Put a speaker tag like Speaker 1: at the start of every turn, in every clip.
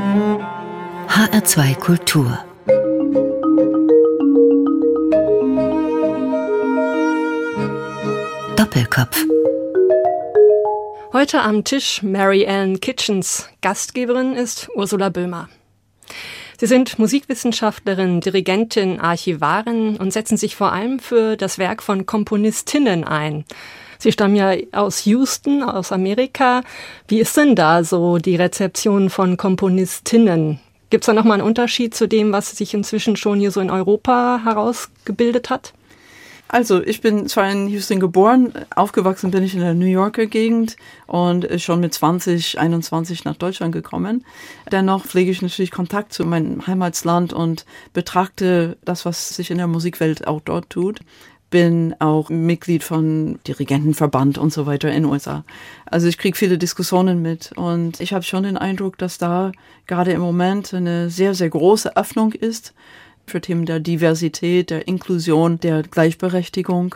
Speaker 1: HR2 Kultur Doppelkopf
Speaker 2: Heute am Tisch Mary Ellen Kitchens. Gastgeberin ist Ursula Böhmer. Sie sind Musikwissenschaftlerin, Dirigentin, Archivarin und setzen sich vor allem für das Werk von Komponistinnen ein. Sie stammen ja aus Houston, aus Amerika. Wie ist denn da so die Rezeption von Komponistinnen? Gibt es da nochmal einen Unterschied zu dem, was sich inzwischen schon hier so in Europa herausgebildet hat?
Speaker 3: Also, ich bin zwar in Houston geboren, aufgewachsen bin ich in der New Yorker Gegend und schon mit 20, 21 nach Deutschland gekommen. Dennoch pflege ich natürlich Kontakt zu meinem Heimatsland und betrachte das, was sich in der Musikwelt auch dort tut. Bin auch Mitglied von Dirigentenverband und so weiter in den USA. Also ich kriege viele Diskussionen mit und ich habe schon den Eindruck, dass da gerade im Moment eine sehr, sehr große Öffnung ist für Themen der Diversität, der Inklusion, der Gleichberechtigung.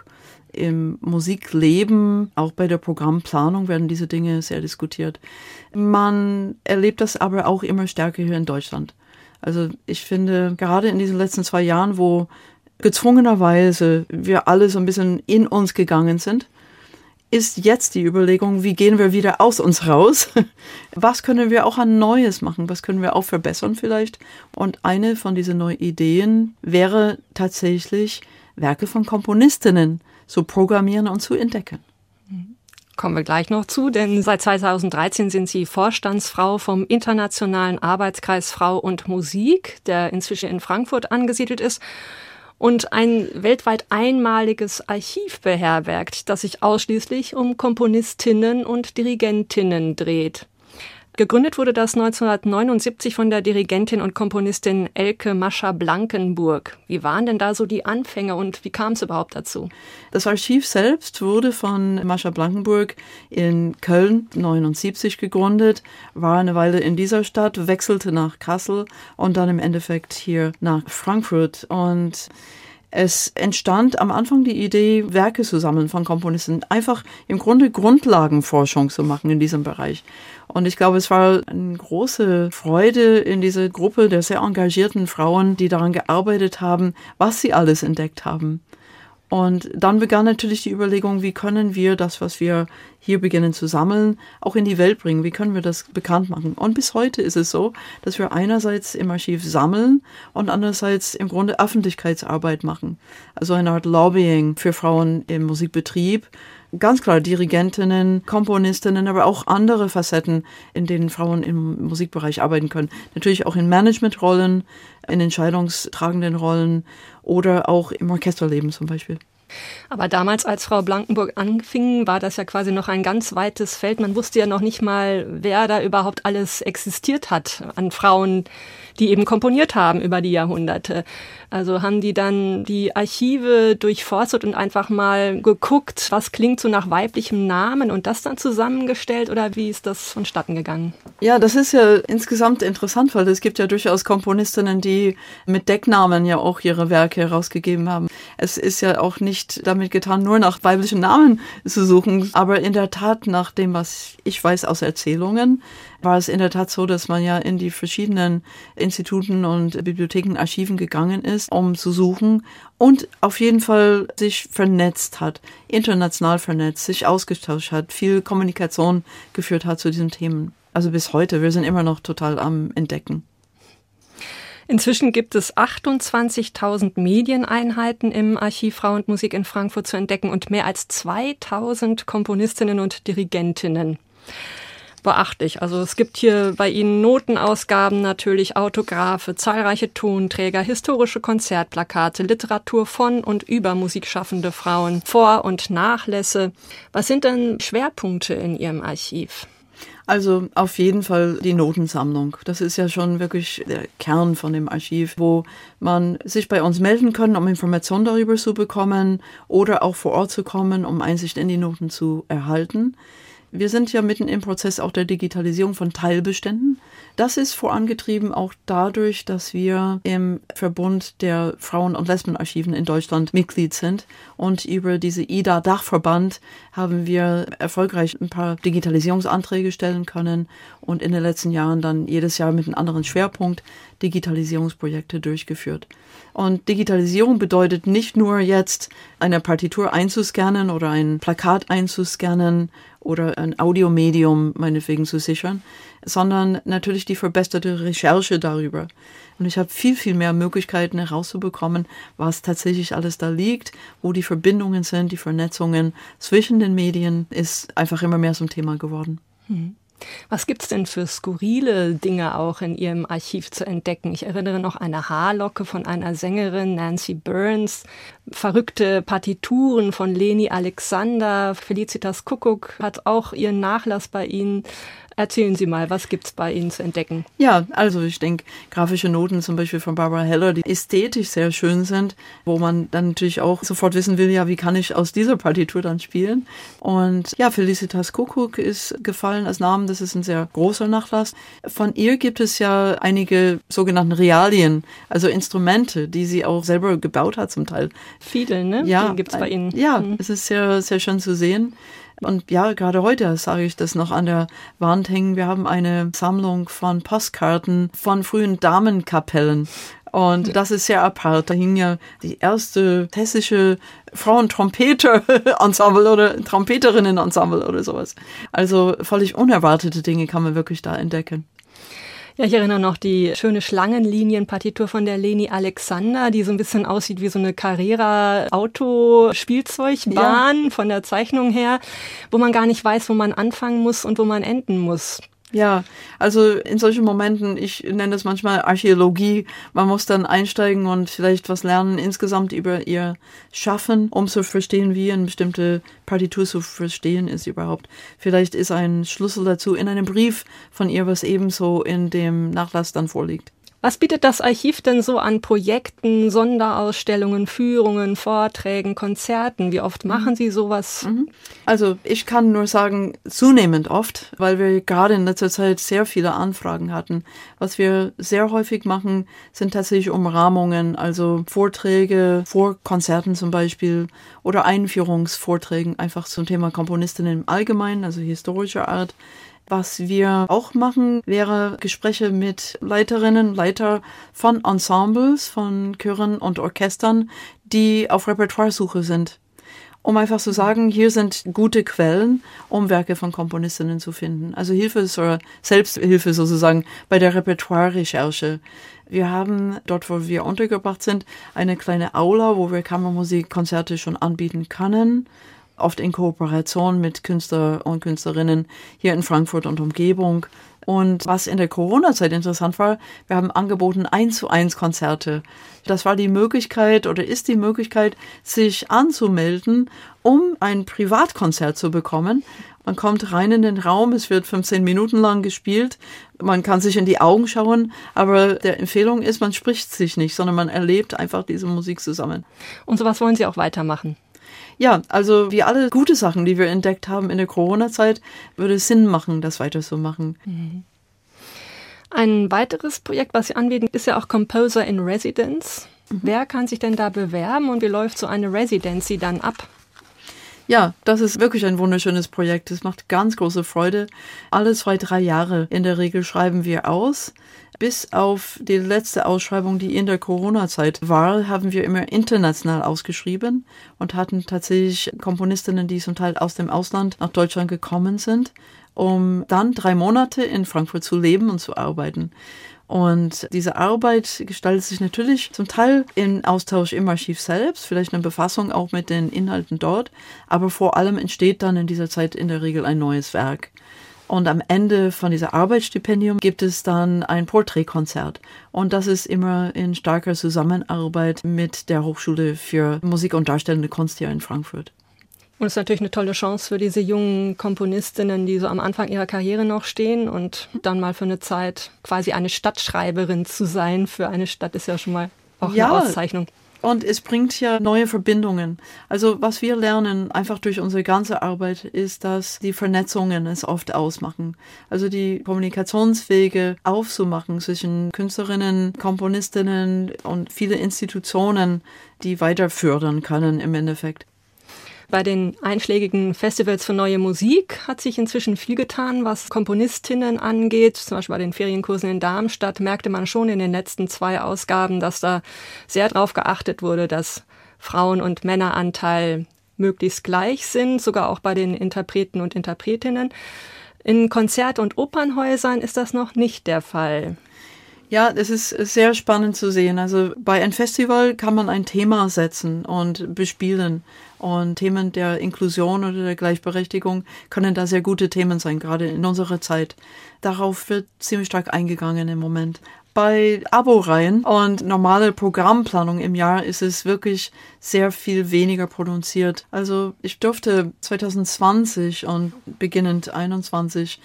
Speaker 3: Im Musikleben, auch bei der Programmplanung werden diese Dinge sehr diskutiert. Man erlebt das aber auch immer stärker hier in Deutschland. Also ich finde, gerade in diesen letzten zwei Jahren, wo gezwungenerweise wir alle so ein bisschen in uns gegangen sind, ist jetzt die Überlegung, wie gehen wir wieder aus uns raus? Was können wir auch an Neues machen? Was können wir auch verbessern vielleicht? Und eine von diesen neuen Ideen wäre tatsächlich, Werke von Komponistinnen zu programmieren und zu entdecken.
Speaker 2: Kommen wir gleich noch zu, denn seit 2013 sind Sie Vorstandsfrau vom Internationalen Arbeitskreis Frau und Musik, der inzwischen in Frankfurt angesiedelt ist und ein weltweit einmaliges Archiv beherbergt, das sich ausschließlich um Komponistinnen und Dirigentinnen dreht. Gegründet wurde das 1979 von der Dirigentin und Komponistin Elke Mascha Blankenburg. Wie waren denn da so die Anfänge und wie kam es überhaupt dazu?
Speaker 3: Das Archiv selbst wurde von Mascha Blankenburg in Köln 79 gegründet, war eine Weile in dieser Stadt, wechselte nach Kassel und dann im Endeffekt hier nach Frankfurt und es entstand am Anfang die Idee, Werke zu sammeln von Komponisten, einfach im Grunde Grundlagenforschung zu machen in diesem Bereich. Und ich glaube, es war eine große Freude in dieser Gruppe der sehr engagierten Frauen, die daran gearbeitet haben, was sie alles entdeckt haben. Und dann begann natürlich die Überlegung, wie können wir das, was wir hier beginnen zu sammeln, auch in die Welt bringen? Wie können wir das bekannt machen? Und bis heute ist es so, dass wir einerseits im Archiv sammeln und andererseits im Grunde Öffentlichkeitsarbeit machen. Also eine Art Lobbying für Frauen im Musikbetrieb. Ganz klar Dirigentinnen, Komponistinnen, aber auch andere Facetten, in denen Frauen im Musikbereich arbeiten können. Natürlich auch in Managementrollen, in entscheidungstragenden Rollen oder auch im Orchesterleben zum Beispiel.
Speaker 2: Aber damals, als Frau Blankenburg anfing, war das ja quasi noch ein ganz weites Feld. Man wusste ja noch nicht mal, wer da überhaupt alles existiert hat an Frauen, die eben komponiert haben über die Jahrhunderte. Also haben die dann die Archive durchforstet und einfach mal geguckt, was klingt so nach weiblichem Namen und das dann zusammengestellt oder wie ist das vonstatten gegangen?
Speaker 3: Ja, das ist ja insgesamt interessant, weil es gibt ja durchaus Komponistinnen, die mit Decknamen ja auch ihre Werke herausgegeben haben. Es ist ja auch nicht damit getan, nur nach weiblichen Namen zu suchen, aber in der Tat nach dem, was ich weiß aus Erzählungen, war es in der Tat so, dass man ja in die verschiedenen Instituten und Bibliotheken, Archiven gegangen ist, um zu suchen und auf jeden Fall sich vernetzt hat, international vernetzt, sich ausgetauscht hat, viel Kommunikation geführt hat zu diesen Themen. Also bis heute, wir sind immer noch total am Entdecken.
Speaker 2: Inzwischen gibt es 28.000 Medieneinheiten im Archiv Frau und Musik in Frankfurt zu entdecken und mehr als 2.000 Komponistinnen und Dirigentinnen beachtlich. Also es gibt hier bei Ihnen Notenausgaben natürlich, Autographe, zahlreiche Tonträger, historische Konzertplakate, Literatur von und über musikschaffende Frauen, Vor- und Nachlässe. Was sind denn Schwerpunkte in Ihrem Archiv?
Speaker 3: Also auf jeden Fall die Notensammlung. Das ist ja schon wirklich der Kern von dem Archiv, wo man sich bei uns melden kann, um Informationen darüber zu bekommen oder auch vor Ort zu kommen, um Einsicht in die Noten zu erhalten. Wir sind ja mitten im Prozess auch der Digitalisierung von Teilbeständen. Das ist vorangetrieben auch dadurch, dass wir im Verbund der Frauen- und Lesbenarchiven in Deutschland Mitglied sind. Und über diese IDA-Dachverband haben wir erfolgreich ein paar Digitalisierungsanträge stellen können und in den letzten Jahren dann jedes Jahr mit einem anderen Schwerpunkt Digitalisierungsprojekte durchgeführt. Und Digitalisierung bedeutet nicht nur jetzt eine Partitur einzuscannen oder ein Plakat einzuscannen oder ein Audiomedium meinetwegen zu sichern, sondern natürlich die verbesserte Recherche darüber. Und ich habe viel, viel mehr Möglichkeiten herauszubekommen, was tatsächlich alles da liegt, wo die Verbindungen sind, die Vernetzungen zwischen den Medien ist einfach immer mehr zum Thema geworden.
Speaker 2: Hm. Was gibt's denn für skurrile Dinge auch in Ihrem Archiv zu entdecken? Ich erinnere noch eine Haarlocke von einer Sängerin, Nancy Burns, verrückte Partituren von Leni Alexander, Felicitas Kuckuck hat auch ihren Nachlass bei Ihnen. Erzählen Sie mal, was gibt's bei Ihnen zu entdecken?
Speaker 3: Ja, also ich denke, grafische Noten zum Beispiel von Barbara Heller, die ästhetisch sehr schön sind, wo man dann natürlich auch sofort wissen will, ja, wie kann ich aus dieser Partitur dann spielen? Und ja, Felicitas Kuckuck ist gefallen als Namen, das ist ein sehr großer Nachlass. Von ihr gibt es ja einige sogenannten Realien, also Instrumente, die sie auch selber gebaut hat zum Teil.
Speaker 2: Viele, ne?
Speaker 3: Ja,
Speaker 2: die gibt's bei Ihnen.
Speaker 3: Ja, mhm. es ist sehr, sehr schön zu sehen. Und ja, gerade heute sage ich das noch an der Wand hängen. Wir haben eine Sammlung von Postkarten von frühen Damenkapellen. Und das ist sehr apart. Da hing ja die erste hessische Frauentrompeter-Ensemble oder Trompeterinnen-Ensemble oder sowas. Also völlig unerwartete Dinge kann man wirklich da entdecken.
Speaker 2: Ja, ich erinnere noch die schöne Schlangenlinienpartitur von der Leni Alexander, die so ein bisschen aussieht wie so eine Carrera-Auto-Spielzeugbahn ja. von der Zeichnung her, wo man gar nicht weiß, wo man anfangen muss und wo man enden muss.
Speaker 3: Ja, also in solchen Momenten, ich nenne das manchmal Archäologie, man muss dann einsteigen und vielleicht was lernen insgesamt über ihr Schaffen, um zu verstehen, wie eine bestimmte Partitur zu verstehen ist überhaupt. Vielleicht ist ein Schlüssel dazu in einem Brief von ihr, was ebenso in dem Nachlass dann vorliegt.
Speaker 2: Was bietet das Archiv denn so an Projekten, Sonderausstellungen, Führungen, Vorträgen, Konzerten? Wie oft machen mhm. Sie sowas?
Speaker 3: Mhm. Also ich kann nur sagen, zunehmend oft, weil wir gerade in letzter Zeit sehr viele Anfragen hatten. Was wir sehr häufig machen, sind tatsächlich Umrahmungen, also Vorträge vor Konzerten zum Beispiel oder Einführungsvorträgen einfach zum Thema Komponistinnen im Allgemeinen, also historischer Art. Was wir auch machen, wäre Gespräche mit Leiterinnen, Leiter von Ensembles, von Chören und Orchestern, die auf Repertoiresuche sind. Um einfach zu sagen, hier sind gute Quellen, um Werke von Komponistinnen zu finden. Also Hilfe oder Selbsthilfe sozusagen bei der Repertoire-Recherche. Wir haben dort, wo wir untergebracht sind, eine kleine Aula, wo wir Kammermusikkonzerte schon anbieten können oft in Kooperation mit Künstler und Künstlerinnen hier in Frankfurt und Umgebung. Und was in der Corona-Zeit interessant war, wir haben angeboten eins zu eins Konzerte. Das war die Möglichkeit oder ist die Möglichkeit, sich anzumelden, um ein Privatkonzert zu bekommen. Man kommt rein in den Raum, es wird 15 Minuten lang gespielt, man kann sich in die Augen schauen, aber der Empfehlung ist, man spricht sich nicht, sondern man erlebt einfach diese Musik zusammen.
Speaker 2: Und sowas wollen Sie auch weitermachen?
Speaker 3: Ja, also wie alle gute Sachen, die wir entdeckt haben in der Corona-Zeit, würde es Sinn machen, das weiter zu machen. Mhm.
Speaker 2: Ein weiteres Projekt, was Sie anbieten, ist ja auch Composer in Residence. Mhm. Wer kann sich denn da bewerben und wie läuft so eine Residency dann ab?
Speaker 3: Ja, das ist wirklich ein wunderschönes Projekt. Es macht ganz große Freude. Alle zwei, drei Jahre in der Regel schreiben wir aus. Bis auf die letzte Ausschreibung, die in der Corona-Zeit war, haben wir immer international ausgeschrieben und hatten tatsächlich Komponistinnen, die zum Teil aus dem Ausland nach Deutschland gekommen sind, um dann drei Monate in Frankfurt zu leben und zu arbeiten. Und diese Arbeit gestaltet sich natürlich zum Teil im Austausch im Archiv selbst, vielleicht eine Befassung auch mit den Inhalten dort, aber vor allem entsteht dann in dieser Zeit in der Regel ein neues Werk. Und am Ende von dieser Arbeitsstipendium gibt es dann ein Porträtkonzert. Und das ist immer in starker Zusammenarbeit mit der Hochschule für Musik und Darstellende Kunst hier in Frankfurt.
Speaker 2: Und es ist natürlich eine tolle Chance für diese jungen Komponistinnen, die so am Anfang ihrer Karriere noch stehen und dann mal für eine Zeit quasi eine Stadtschreiberin zu sein für eine Stadt ist ja schon mal auch ja, eine Auszeichnung.
Speaker 3: Und es bringt ja neue Verbindungen. Also was wir lernen einfach durch unsere ganze Arbeit ist, dass die Vernetzungen es oft ausmachen. Also die Kommunikationswege aufzumachen zwischen Künstlerinnen, Komponistinnen und viele Institutionen, die weiter fördern können im Endeffekt.
Speaker 2: Bei den einschlägigen Festivals für neue Musik hat sich inzwischen viel getan, was Komponistinnen angeht. Zum Beispiel bei den Ferienkursen in Darmstadt merkte man schon in den letzten zwei Ausgaben, dass da sehr darauf geachtet wurde, dass Frauen- und Männeranteil möglichst gleich sind, sogar auch bei den Interpreten und Interpretinnen. In Konzert- und Opernhäusern ist das noch nicht der Fall.
Speaker 3: Ja, es ist sehr spannend zu sehen. Also bei einem Festival kann man ein Thema setzen und bespielen. Und Themen der Inklusion oder der Gleichberechtigung können da sehr gute Themen sein, gerade in unserer Zeit. Darauf wird ziemlich stark eingegangen im Moment. Bei Abo-Reihen und normale Programmplanung im Jahr ist es wirklich sehr viel weniger produziert. Also ich durfte 2020 und beginnend 21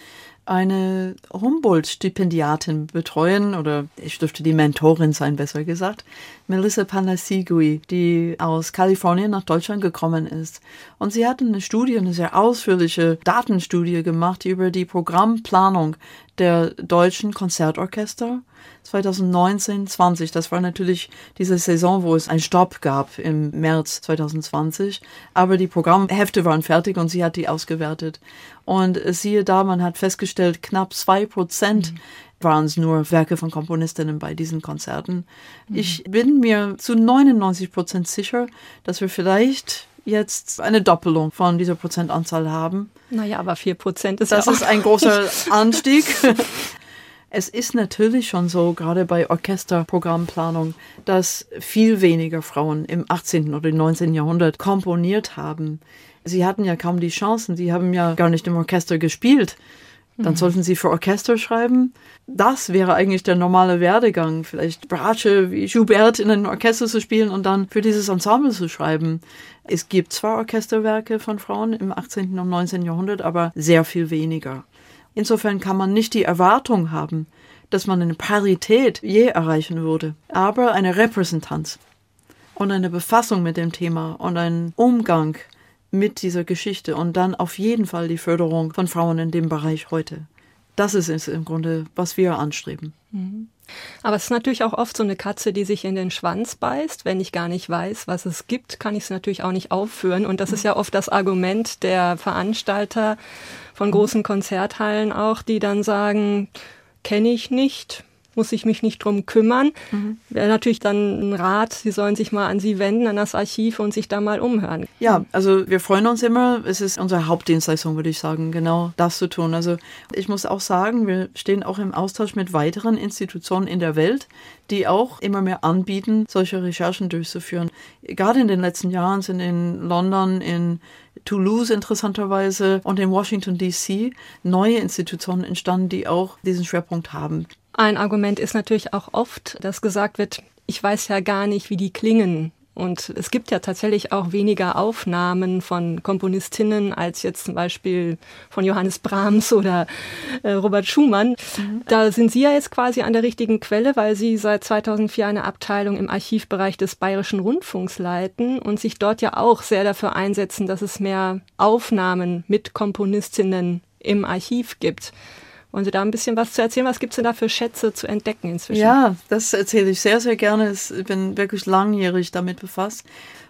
Speaker 3: eine Humboldt-Stipendiatin betreuen oder ich dürfte die Mentorin sein, besser gesagt, Melissa Panasigui, die aus Kalifornien nach Deutschland gekommen ist. Und sie hat eine Studie, eine sehr ausführliche Datenstudie gemacht über die Programmplanung der deutschen Konzertorchester 2019, 20. Das war natürlich diese Saison, wo es einen Stopp gab im März 2020. Aber die Programmhefte waren fertig und sie hat die ausgewertet. Und siehe da, man hat festgestellt, knapp zwei Prozent mhm waren es nur Werke von Komponistinnen bei diesen Konzerten. Mhm. Ich bin mir zu 99 Prozent sicher, dass wir vielleicht jetzt eine Doppelung von dieser Prozentanzahl haben.
Speaker 2: Naja, aber vier Prozent ist
Speaker 3: das
Speaker 2: ja
Speaker 3: auch ist ein großer Anstieg. Es ist natürlich schon so, gerade bei Orchesterprogrammplanung, dass viel weniger Frauen im 18. oder 19. Jahrhundert komponiert haben. Sie hatten ja kaum die Chancen, sie haben ja gar nicht im Orchester gespielt. Dann mhm. sollten sie für Orchester schreiben. Das wäre eigentlich der normale Werdegang. Vielleicht Bratsche wie Schubert in einem Orchester zu spielen und dann für dieses Ensemble zu schreiben. Es gibt zwar Orchesterwerke von Frauen im 18. und 19. Jahrhundert, aber sehr viel weniger. Insofern kann man nicht die Erwartung haben, dass man eine Parität je erreichen würde, aber eine Repräsentanz und eine Befassung mit dem Thema und einen Umgang mit dieser Geschichte und dann auf jeden Fall die Förderung von Frauen in dem Bereich heute. Das ist es im Grunde, was wir anstreben.
Speaker 2: Mhm. Aber es ist natürlich auch oft so eine Katze, die sich in den Schwanz beißt. Wenn ich gar nicht weiß, was es gibt, kann ich es natürlich auch nicht aufführen. Und das ist ja oft das Argument der Veranstalter von großen Konzerthallen auch, die dann sagen, kenne ich nicht, muss ich mich nicht drum kümmern. Mhm. Wäre natürlich dann ein Rat, Sie sollen sich mal an Sie wenden, an das Archiv und sich da mal umhören.
Speaker 3: Ja, also wir freuen uns immer. Es ist unsere Hauptdienstleistung, würde ich sagen, genau das zu tun. Also ich muss auch sagen, wir stehen auch im Austausch mit weiteren Institutionen in der Welt, die auch immer mehr anbieten, solche Recherchen durchzuführen. Gerade in den letzten Jahren sind in London, in Toulouse interessanterweise und in Washington DC neue Institutionen entstanden, die auch diesen Schwerpunkt haben.
Speaker 2: Ein Argument ist natürlich auch oft, dass gesagt wird, ich weiß ja gar nicht, wie die klingen. Und es gibt ja tatsächlich auch weniger Aufnahmen von Komponistinnen als jetzt zum Beispiel von Johannes Brahms oder äh, Robert Schumann. Mhm. Da sind Sie ja jetzt quasi an der richtigen Quelle, weil Sie seit 2004 eine Abteilung im Archivbereich des Bayerischen Rundfunks leiten und sich dort ja auch sehr dafür einsetzen, dass es mehr Aufnahmen mit Komponistinnen im Archiv gibt. Wollen Sie da ein bisschen was zu erzählen? Was gibt es denn da für Schätze zu entdecken inzwischen?
Speaker 3: Ja, das erzähle ich sehr, sehr gerne. Ich bin wirklich langjährig damit befasst.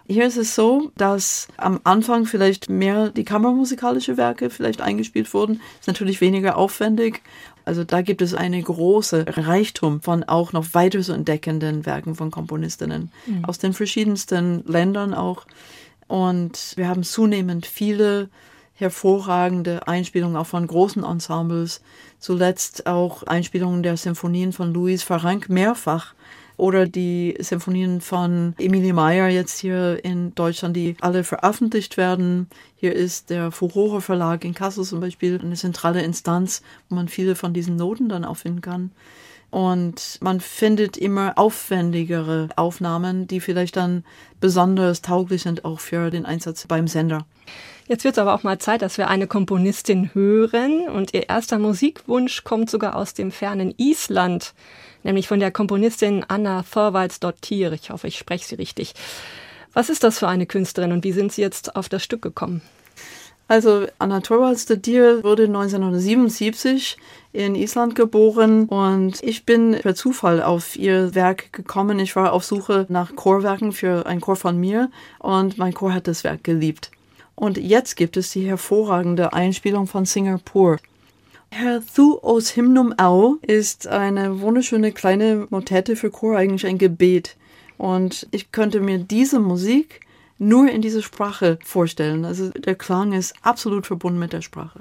Speaker 3: Hier ist es so, dass am Anfang vielleicht mehr die kammermusikalische Werke vielleicht eingespielt wurden. Ist natürlich weniger aufwendig. Also da gibt es eine große Reichtum von auch noch weiter zu entdeckenden Werken von Komponistinnen mhm. aus den verschiedensten Ländern auch. Und wir haben zunehmend viele hervorragende Einspielungen auch von großen Ensembles, zuletzt auch Einspielungen der Symphonien von Louis Farranc mehrfach oder die Symphonien von Emilie Meyer jetzt hier in Deutschland, die alle veröffentlicht werden. Hier ist der Furore Verlag in Kassel zum Beispiel eine zentrale Instanz, wo man viele von diesen Noten dann auch finden kann. Und man findet immer aufwendigere Aufnahmen, die vielleicht dann besonders tauglich sind auch für den Einsatz beim Sender.
Speaker 2: Jetzt wird es aber auch mal Zeit, dass wir eine Komponistin hören. Und ihr erster Musikwunsch kommt sogar aus dem fernen Island, nämlich von der Komponistin Anna Thorvaldsdottir. Ich hoffe, ich spreche sie richtig. Was ist das für eine Künstlerin und wie sind Sie jetzt auf das Stück gekommen?
Speaker 3: Also Anna Thorvaldsdottir wurde 1977 in Island geboren und ich bin per Zufall auf ihr Werk gekommen. Ich war auf Suche nach Chorwerken für ein Chor von mir und mein Chor hat das Werk geliebt. Und jetzt gibt es die hervorragende Einspielung von Singapur. Herr Thu aus Hymnum Au ist eine wunderschöne kleine Motette für Chor, eigentlich ein Gebet. Und ich könnte mir diese Musik nur in dieser Sprache vorstellen. Also der Klang ist absolut verbunden mit der Sprache.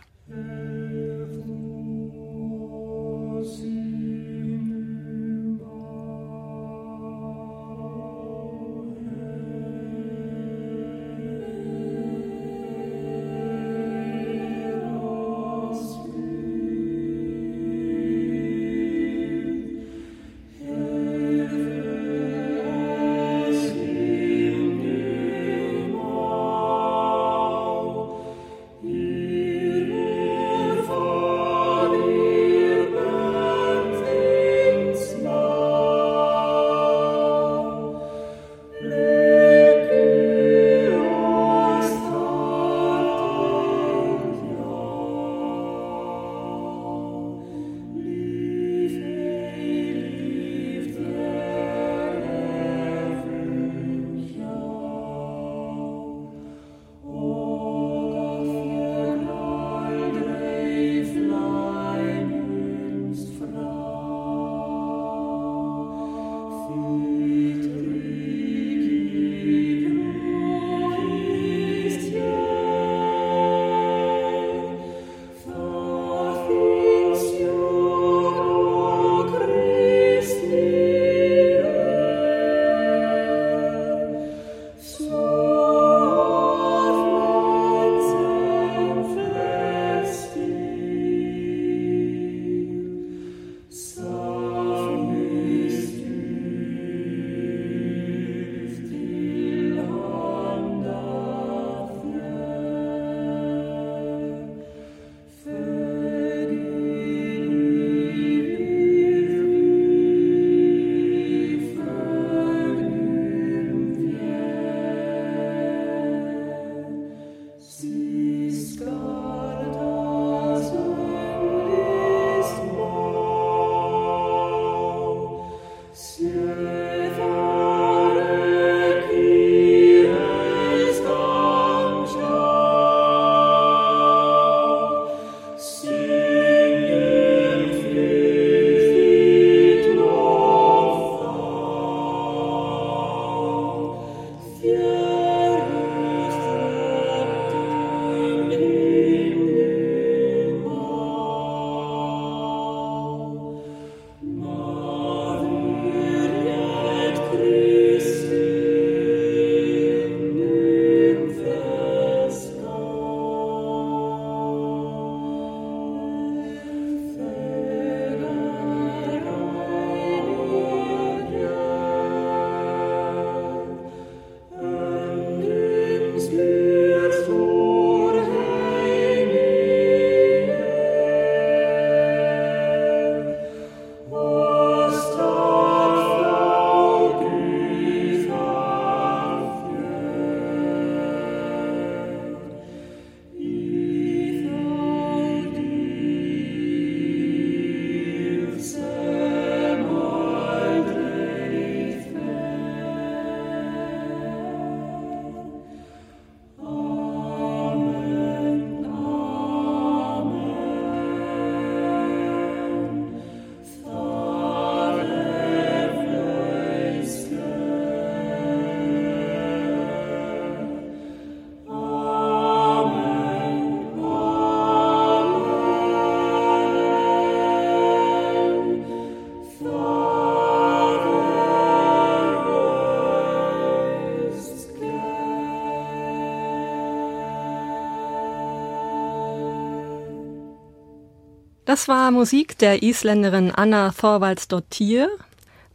Speaker 2: Das war Musik der Isländerin Anna Thorvaldsdottir,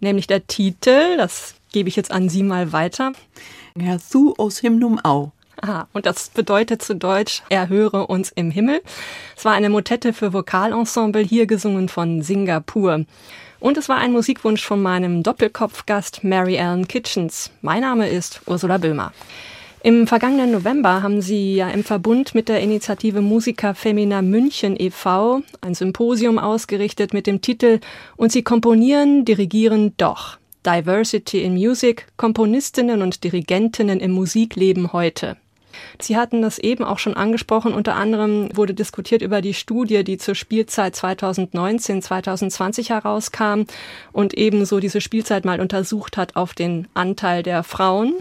Speaker 2: nämlich der Titel, das gebe ich jetzt an Sie mal weiter.
Speaker 3: Herr Thu aus Himnum Au.
Speaker 2: Aha, und das bedeutet zu Deutsch, er höre uns im Himmel. Es war eine Motette für Vokalensemble, hier gesungen von Singapur. Und es war ein Musikwunsch von meinem Doppelkopfgast Mary Ellen Kitchens. Mein Name ist Ursula Böhmer. Im vergangenen November haben Sie ja im Verbund mit der Initiative Musica Femina München e.V. ein Symposium ausgerichtet mit dem Titel Und Sie komponieren, dirigieren doch. Diversity in Music, Komponistinnen und Dirigentinnen im Musikleben heute. Sie hatten das eben auch schon angesprochen. Unter anderem wurde diskutiert über die Studie, die zur Spielzeit 2019, 2020 herauskam und ebenso diese Spielzeit mal untersucht hat auf den Anteil der Frauen.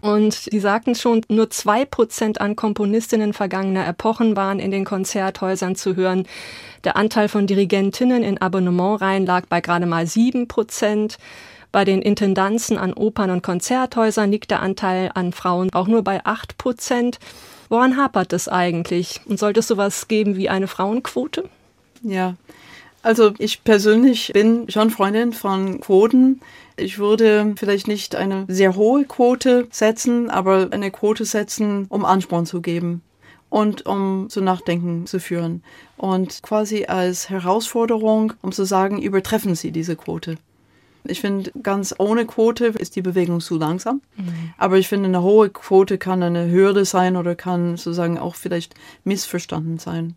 Speaker 2: Und Sie sagten schon, nur zwei Prozent an Komponistinnen vergangener Epochen waren in den Konzerthäusern zu hören. Der Anteil von Dirigentinnen in Abonnementreihen lag bei gerade mal sieben Prozent. Bei den Intendanzen an Opern und Konzerthäusern liegt der Anteil an Frauen auch nur bei acht Prozent. Woran hapert es eigentlich? Und sollte es sowas geben wie eine Frauenquote?
Speaker 3: Ja, also ich persönlich bin schon Freundin von Quoten. Ich würde vielleicht nicht eine sehr hohe Quote setzen, aber eine Quote setzen, um Ansporn zu geben und um zu Nachdenken zu führen. Und quasi als Herausforderung, um zu sagen, übertreffen Sie diese Quote. Ich finde, ganz ohne Quote ist die Bewegung zu langsam. Mhm. Aber ich finde, eine hohe Quote kann eine Hürde sein oder kann sozusagen auch vielleicht missverstanden sein.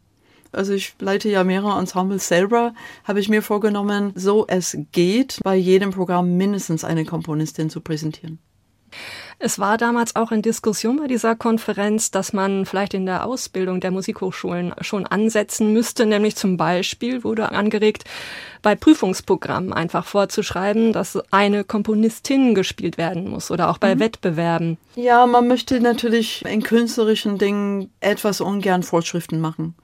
Speaker 3: Also ich leite ja mehrere Ensembles selber, habe ich mir vorgenommen, so es geht, bei jedem Programm mindestens eine Komponistin zu präsentieren.
Speaker 2: Es war damals auch in Diskussion bei dieser Konferenz, dass man vielleicht in der Ausbildung der Musikhochschulen schon ansetzen müsste, nämlich zum Beispiel wurde angeregt, bei Prüfungsprogrammen einfach vorzuschreiben, dass eine Komponistin gespielt werden muss oder auch bei mhm. Wettbewerben.
Speaker 3: Ja, man möchte natürlich in künstlerischen Dingen etwas ungern Vorschriften machen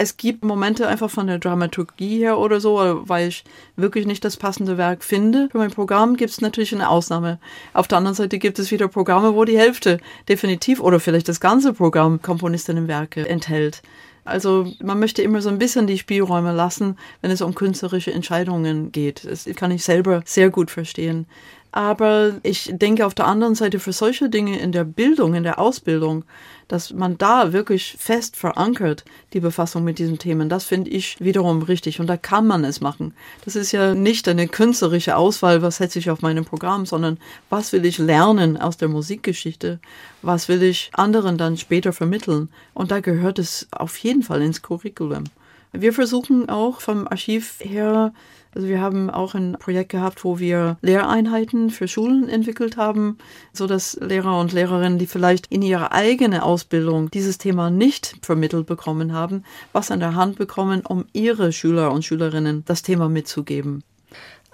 Speaker 3: es gibt Momente einfach von der Dramaturgie her oder so, weil ich wirklich nicht das passende Werk finde. Für mein Programm gibt es natürlich eine Ausnahme. Auf der anderen Seite gibt es wieder Programme, wo die Hälfte definitiv oder vielleicht das ganze Programm Komponistinnenwerke enthält. Also man möchte immer so ein bisschen die Spielräume lassen, wenn es um künstlerische Entscheidungen geht. Das kann ich selber sehr gut verstehen. Aber ich denke auf der anderen Seite für solche Dinge in der Bildung, in der Ausbildung, dass man da wirklich fest verankert, die Befassung mit diesen Themen, das finde ich wiederum richtig. Und da kann man es machen. Das ist ja nicht eine künstlerische Auswahl, was setze ich auf meinem Programm, sondern was will ich lernen aus der Musikgeschichte? Was will ich anderen dann später vermitteln? Und da gehört es auf jeden Fall ins Curriculum. Wir versuchen auch vom Archiv her also wir haben auch ein Projekt gehabt, wo wir Lehreinheiten für Schulen entwickelt haben, so dass Lehrer und Lehrerinnen, die vielleicht in ihrer eigenen Ausbildung dieses Thema nicht vermittelt bekommen haben, was an der Hand bekommen, um ihre Schüler und Schülerinnen das Thema mitzugeben.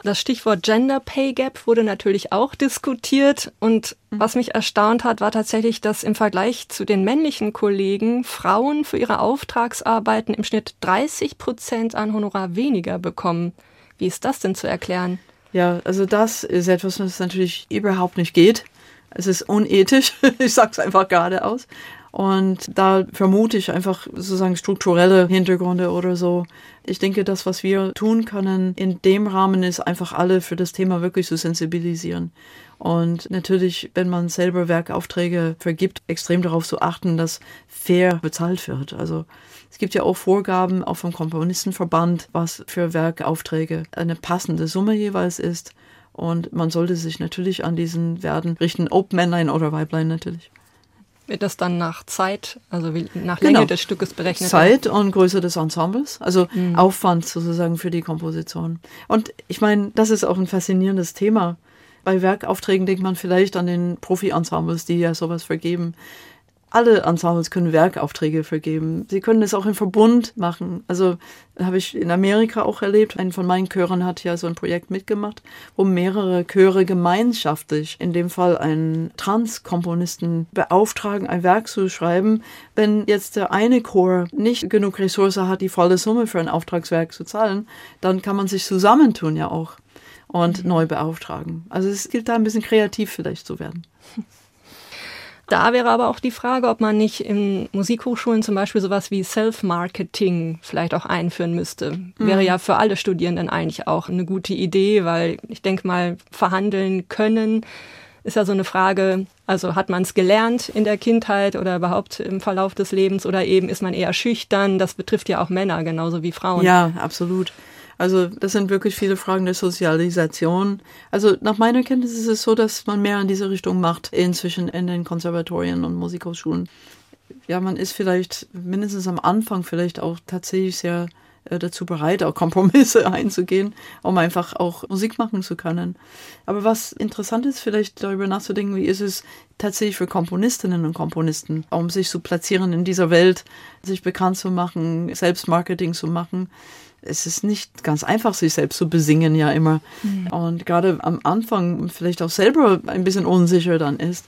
Speaker 2: Das Stichwort Gender Pay Gap wurde natürlich auch diskutiert und mhm. was mich erstaunt hat, war tatsächlich, dass im Vergleich zu den männlichen Kollegen Frauen für ihre Auftragsarbeiten im Schnitt 30 Prozent an Honorar weniger bekommen. Wie ist das denn zu erklären?
Speaker 3: Ja, also das ist etwas, was natürlich überhaupt nicht geht. Es ist unethisch, ich sage es einfach geradeaus. Und da vermute ich einfach sozusagen strukturelle Hintergründe oder so. Ich denke, das, was wir tun können in dem Rahmen, ist einfach alle für das Thema wirklich zu sensibilisieren. Und natürlich, wenn man selber Werkaufträge vergibt, extrem darauf zu achten, dass fair bezahlt wird. Also es gibt ja auch Vorgaben, auch vom Komponistenverband, was für Werkaufträge eine passende Summe jeweils ist. Und man sollte sich natürlich an diesen Werten richten, ob Männlein oder Weiblein natürlich.
Speaker 2: Wird das dann nach Zeit, also nach Länge genau. des Stückes berechnet?
Speaker 3: Zeit und Größe des Ensembles, also mhm. Aufwand sozusagen für die Komposition. Und ich meine, das ist auch ein faszinierendes Thema. Bei Werkaufträgen denkt man vielleicht an den Profi-Ensembles, die ja sowas vergeben alle Ensembles können Werkaufträge vergeben. Sie können es auch im Verbund machen. Also habe ich in Amerika auch erlebt. Ein von meinen Chören hat ja so ein Projekt mitgemacht, wo mehrere Chöre gemeinschaftlich, in dem Fall einen Transkomponisten, beauftragen, ein Werk zu schreiben. Wenn jetzt der eine Chor nicht genug Ressource hat, die volle Summe für ein Auftragswerk zu zahlen, dann kann man sich zusammentun ja auch und mhm. neu beauftragen. Also es gilt da ein bisschen kreativ vielleicht zu werden.
Speaker 2: Da wäre aber auch die Frage, ob man nicht in Musikhochschulen zum Beispiel sowas wie Self-Marketing vielleicht auch einführen müsste. Mhm. Wäre ja für alle Studierenden eigentlich auch eine gute Idee, weil ich denke mal, verhandeln können ist ja so eine Frage, also hat man es gelernt in der Kindheit oder überhaupt im Verlauf des Lebens oder eben ist man eher schüchtern? Das betrifft ja auch Männer genauso wie Frauen.
Speaker 3: Ja, absolut. Also das sind wirklich viele Fragen der Sozialisation. Also nach meiner Kenntnis ist es so, dass man mehr in diese Richtung macht inzwischen in den Konservatorien und Musikhochschulen. Ja, man ist vielleicht mindestens am Anfang vielleicht auch tatsächlich sehr äh, dazu bereit, auch Kompromisse einzugehen, um einfach auch Musik machen zu können. Aber was interessant ist, vielleicht darüber nachzudenken, wie ist es tatsächlich für Komponistinnen und Komponisten, um sich zu platzieren in dieser Welt, sich bekannt zu machen, Selbstmarketing zu machen es ist nicht ganz einfach, sich selbst zu besingen, ja immer. Mhm. Und gerade am Anfang vielleicht auch selber ein bisschen unsicher dann ist.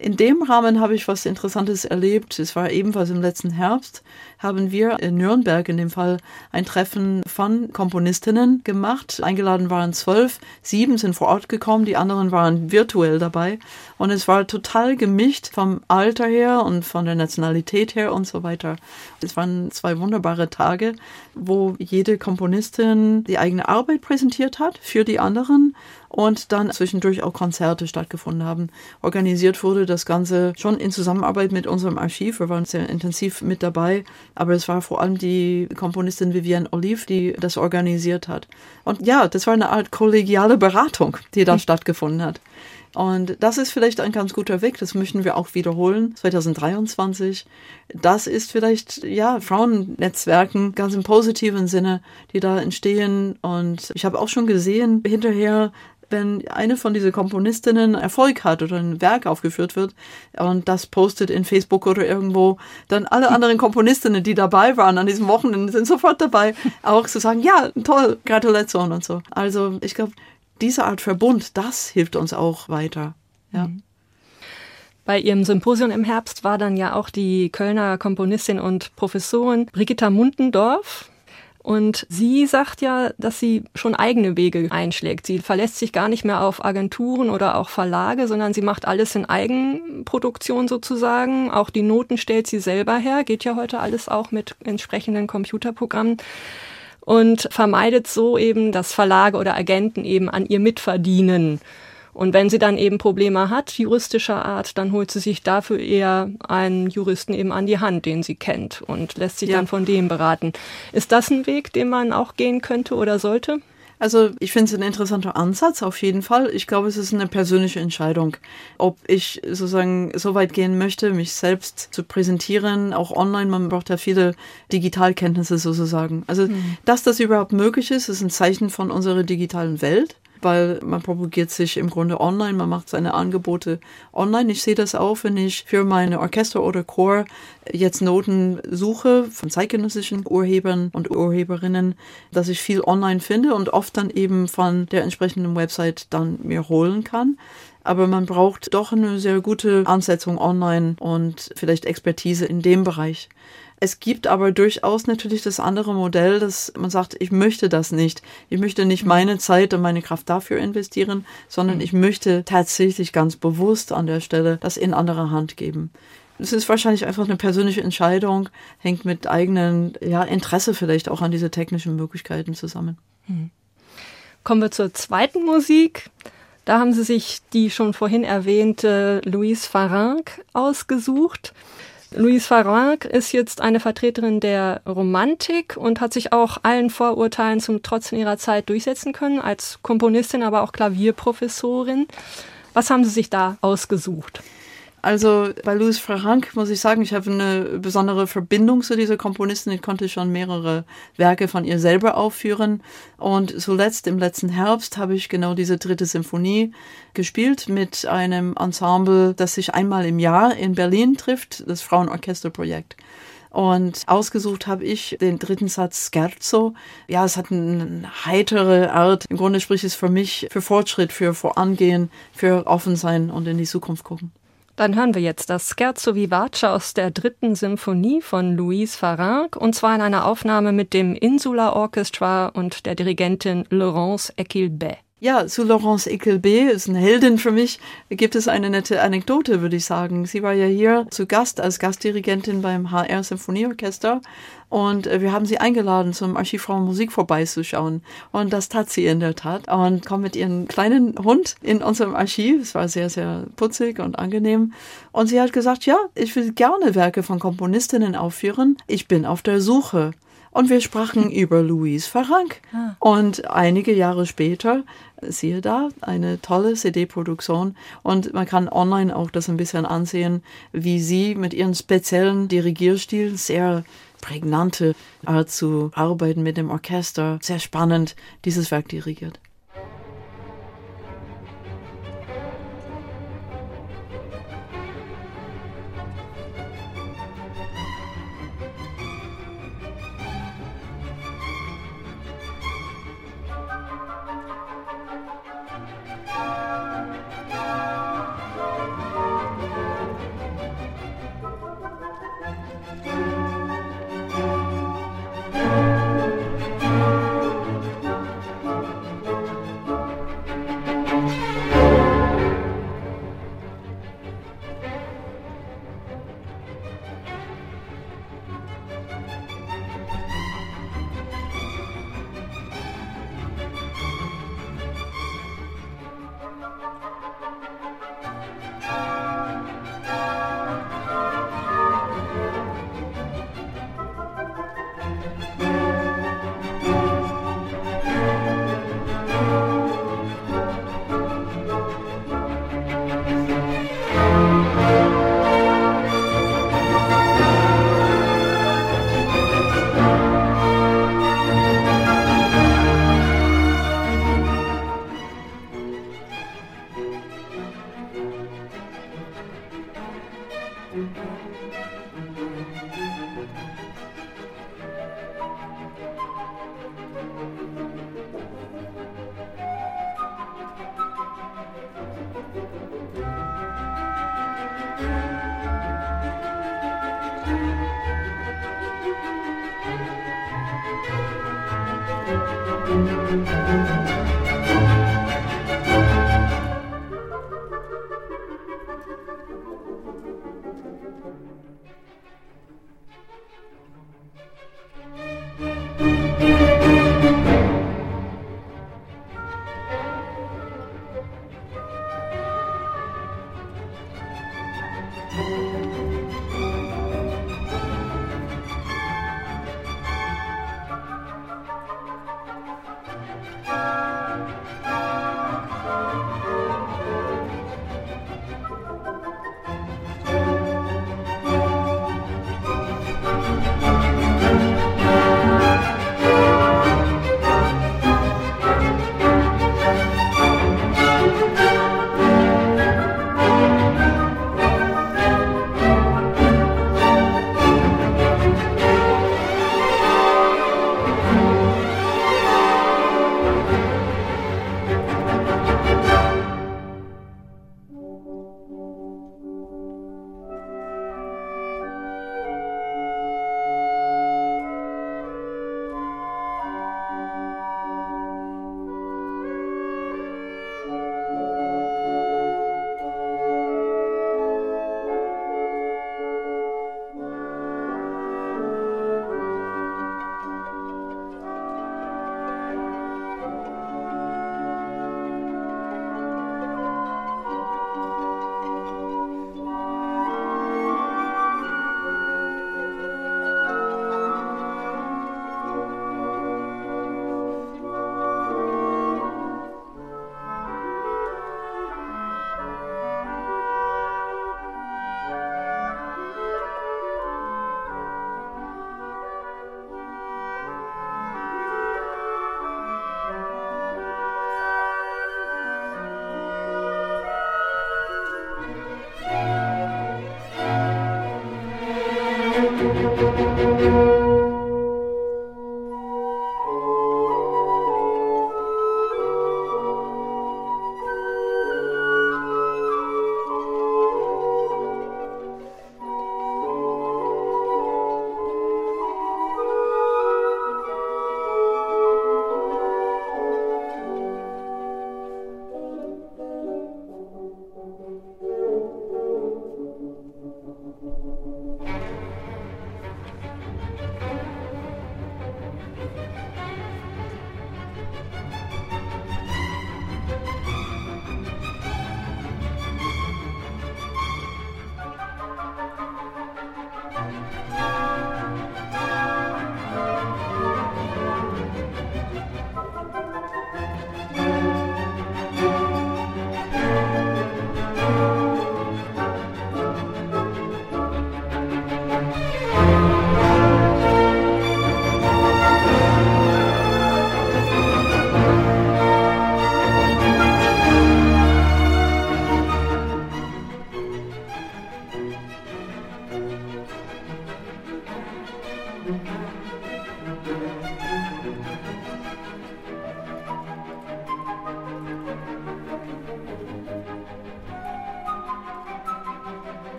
Speaker 3: In dem Rahmen habe ich was Interessantes erlebt. Es war ebenfalls im letzten Herbst haben wir in Nürnberg in dem Fall ein Treffen von Komponistinnen gemacht. Eingeladen waren zwölf, sieben sind vor Ort gekommen, die anderen waren virtuell dabei. Und es war total gemischt vom Alter her und von der Nationalität her und so weiter. Es waren zwei wunderbare Tage, wo jede Komponistin die eigene Arbeit präsentiert hat für die anderen und dann zwischendurch auch Konzerte stattgefunden haben. Organisiert wurde das Ganze schon in Zusammenarbeit mit unserem Archiv. Wir waren sehr intensiv mit dabei aber es war vor allem die Komponistin Vivienne Olive, die das organisiert hat. Und ja, das war eine Art kollegiale Beratung, die da stattgefunden hat. Und das ist vielleicht ein ganz guter Weg. Das möchten wir auch wiederholen 2023. Das ist vielleicht, ja, Frauennetzwerken ganz im positiven Sinne, die da entstehen. Und ich habe auch schon gesehen, hinterher wenn eine von diesen Komponistinnen Erfolg hat oder ein Werk aufgeführt wird und das postet in Facebook oder irgendwo, dann alle anderen Komponistinnen, die dabei waren an diesem Wochenende, sind sofort dabei, auch zu sagen, ja, toll, Gratulation und so. Also ich glaube, diese Art Verbund, das hilft uns auch weiter. Ja. Mhm.
Speaker 2: Bei ihrem Symposium im Herbst war dann ja auch die Kölner Komponistin und Professorin Brigitta Muntendorf und sie sagt ja, dass sie schon eigene Wege einschlägt. Sie verlässt sich gar nicht mehr auf Agenturen oder auch Verlage, sondern sie macht alles in Eigenproduktion sozusagen. Auch die Noten stellt sie selber her. Geht ja heute alles auch mit entsprechenden Computerprogrammen und vermeidet so eben, dass Verlage oder Agenten eben an ihr mitverdienen. Und wenn sie dann eben Probleme hat, juristischer Art, dann holt sie sich dafür eher einen Juristen eben an die Hand, den sie kennt und lässt sich ja. dann von dem beraten. Ist das ein Weg, den man auch gehen könnte oder sollte?
Speaker 3: Also ich finde es ein interessanter Ansatz auf jeden Fall. Ich glaube, es ist eine persönliche Entscheidung, ob ich sozusagen so weit gehen möchte, mich selbst zu präsentieren, auch online. Man braucht ja viele Digitalkenntnisse sozusagen. Also mhm. dass das überhaupt möglich ist, ist ein Zeichen von unserer digitalen Welt weil man propagiert sich im Grunde online, man macht seine Angebote online. Ich sehe das auch, wenn ich für meine Orchester oder Chor jetzt Noten suche von zeitgenössischen Urhebern und Urheberinnen, dass ich viel online finde und oft dann eben von der entsprechenden Website dann mir holen kann aber man braucht doch eine sehr gute Ansetzung online und vielleicht Expertise in dem Bereich. Es gibt aber durchaus natürlich das andere Modell, dass man sagt, ich möchte das nicht. Ich möchte nicht mhm. meine Zeit und meine Kraft dafür investieren, sondern mhm. ich möchte tatsächlich ganz bewusst an der Stelle das in anderer Hand geben. Es ist wahrscheinlich einfach eine persönliche Entscheidung, hängt mit eigenen ja, Interesse vielleicht auch an diese technischen Möglichkeiten zusammen. Mhm.
Speaker 2: Kommen wir zur zweiten Musik. Da haben Sie sich die schon vorhin erwähnte Louise Farranc ausgesucht. Louise Farranc ist jetzt eine Vertreterin der Romantik und hat sich auch allen Vorurteilen zum Trotz in ihrer Zeit durchsetzen können, als Komponistin, aber auch Klavierprofessorin. Was haben Sie sich da ausgesucht?
Speaker 3: Also bei Louis Franck muss ich sagen, ich habe eine besondere Verbindung zu dieser Komponistin. Ich konnte schon mehrere Werke von ihr selber aufführen. Und zuletzt im letzten Herbst habe ich genau diese dritte Symphonie gespielt mit einem Ensemble, das sich einmal im Jahr in Berlin trifft, das Frauenorchesterprojekt. Und ausgesucht habe ich den dritten Satz Scherzo. Ja, es hat eine heitere Art. Im Grunde spricht es für mich für Fortschritt, für Vorangehen, für offen sein und in die Zukunft gucken.
Speaker 2: Dann hören wir jetzt das Scherzo Vivace aus der dritten Symphonie von Louise Farranc und zwar in einer Aufnahme mit dem Insula Orchestra und der Dirigentin Laurence Equilbet.
Speaker 3: Ja, zu Laurence Ekelbe ist eine Heldin für mich. Gibt es eine nette Anekdote, würde ich sagen. Sie war ja hier zu Gast als Gastdirigentin beim HR Symphonieorchester und äh, wir haben sie eingeladen, zum Archivraum Musik vorbeizuschauen. Und das tat sie in der Tat und kam mit ihrem kleinen Hund in unserem Archiv. Es war sehr, sehr putzig und angenehm. Und sie hat gesagt, ja, ich will gerne Werke von Komponistinnen aufführen. Ich bin auf der Suche. Und wir sprachen über Louise Farranc. Ah. Und einige Jahre später, siehe da, eine tolle CD-Produktion. Und man kann online auch das ein bisschen ansehen, wie sie mit ihrem speziellen Dirigierstil, sehr prägnante Art zu arbeiten mit dem Orchester. Sehr spannend, dieses Werk dirigiert.
Speaker 2: Música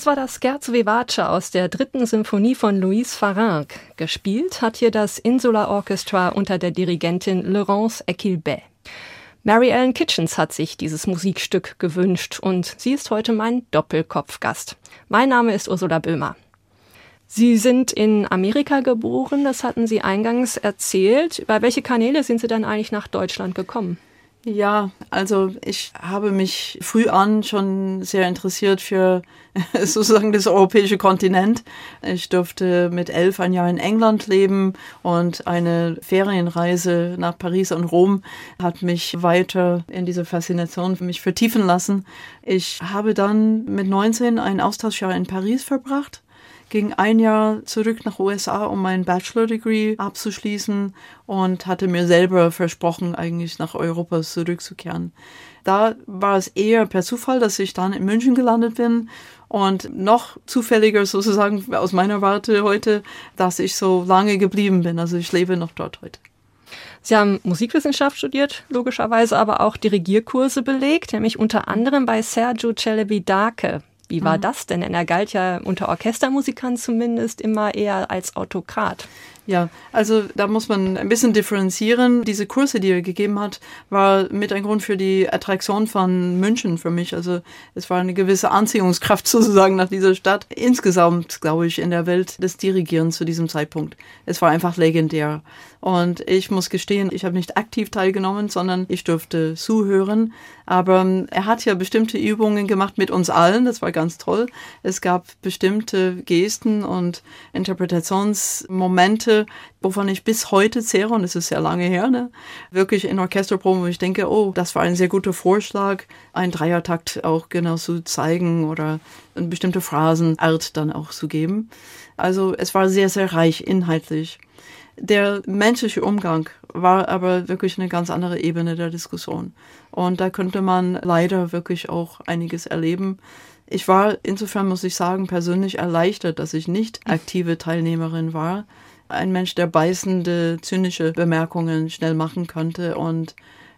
Speaker 2: Das war das Scherzo Vivace aus der dritten Symphonie von Louise Farrenc. Gespielt hat hier das Insula Orchestra unter der Dirigentin Laurence Equilbet. Mary Ellen Kitchens hat sich dieses Musikstück gewünscht und sie ist heute mein Doppelkopfgast. Mein Name ist Ursula Böhmer. Sie sind in Amerika geboren, das hatten Sie eingangs erzählt. Über welche Kanäle sind Sie dann eigentlich nach Deutschland gekommen?
Speaker 3: Ja, also ich habe mich früh an schon sehr interessiert für sozusagen das europäische Kontinent. Ich durfte mit elf ein Jahr in England leben und eine Ferienreise nach Paris und Rom hat mich weiter in diese Faszination für mich vertiefen lassen. Ich habe dann mit 19 ein Austauschjahr in Paris verbracht ging ein Jahr zurück nach USA, um mein Bachelor-Degree abzuschließen und hatte mir selber versprochen, eigentlich nach Europa zurückzukehren. Da war es eher per Zufall, dass ich dann in München gelandet bin und noch zufälliger sozusagen aus meiner Warte heute, dass ich so lange geblieben bin. Also ich lebe noch dort heute.
Speaker 2: Sie haben Musikwissenschaft studiert, logischerweise aber auch Dirigierkurse belegt, nämlich unter anderem bei Sergio Celebi-Dace. Wie war mhm. das denn? Denn er galt ja unter Orchestermusikern zumindest immer eher als Autokrat.
Speaker 3: Ja, also da muss man ein bisschen differenzieren. Diese Kurse, die er gegeben hat, war mit ein Grund für die Attraktion von München für mich. Also es war eine gewisse Anziehungskraft sozusagen nach dieser Stadt. Insgesamt, glaube ich, in der Welt des Dirigierens zu diesem Zeitpunkt. Es war einfach legendär. Und ich muss gestehen, ich habe nicht aktiv teilgenommen, sondern ich durfte zuhören. Aber ähm, er hat ja bestimmte Übungen gemacht mit uns allen. Das war ganz toll. Es gab bestimmte Gesten und Interpretationsmomente, wovon ich bis heute zehre, und es ist sehr lange her, ne? wirklich in Orchesterproben, wo ich denke, oh, das war ein sehr guter Vorschlag, einen Dreiertakt auch genau zu zeigen oder eine bestimmte Phrasenart dann auch zu geben. Also es war sehr, sehr reich inhaltlich. Der menschliche Umgang war aber wirklich eine ganz andere Ebene der Diskussion. Und da könnte man leider wirklich auch einiges erleben. Ich war insofern, muss ich sagen, persönlich erleichtert, dass ich nicht aktive Teilnehmerin war. Ein Mensch, der beißende, zynische Bemerkungen schnell machen könnte. Und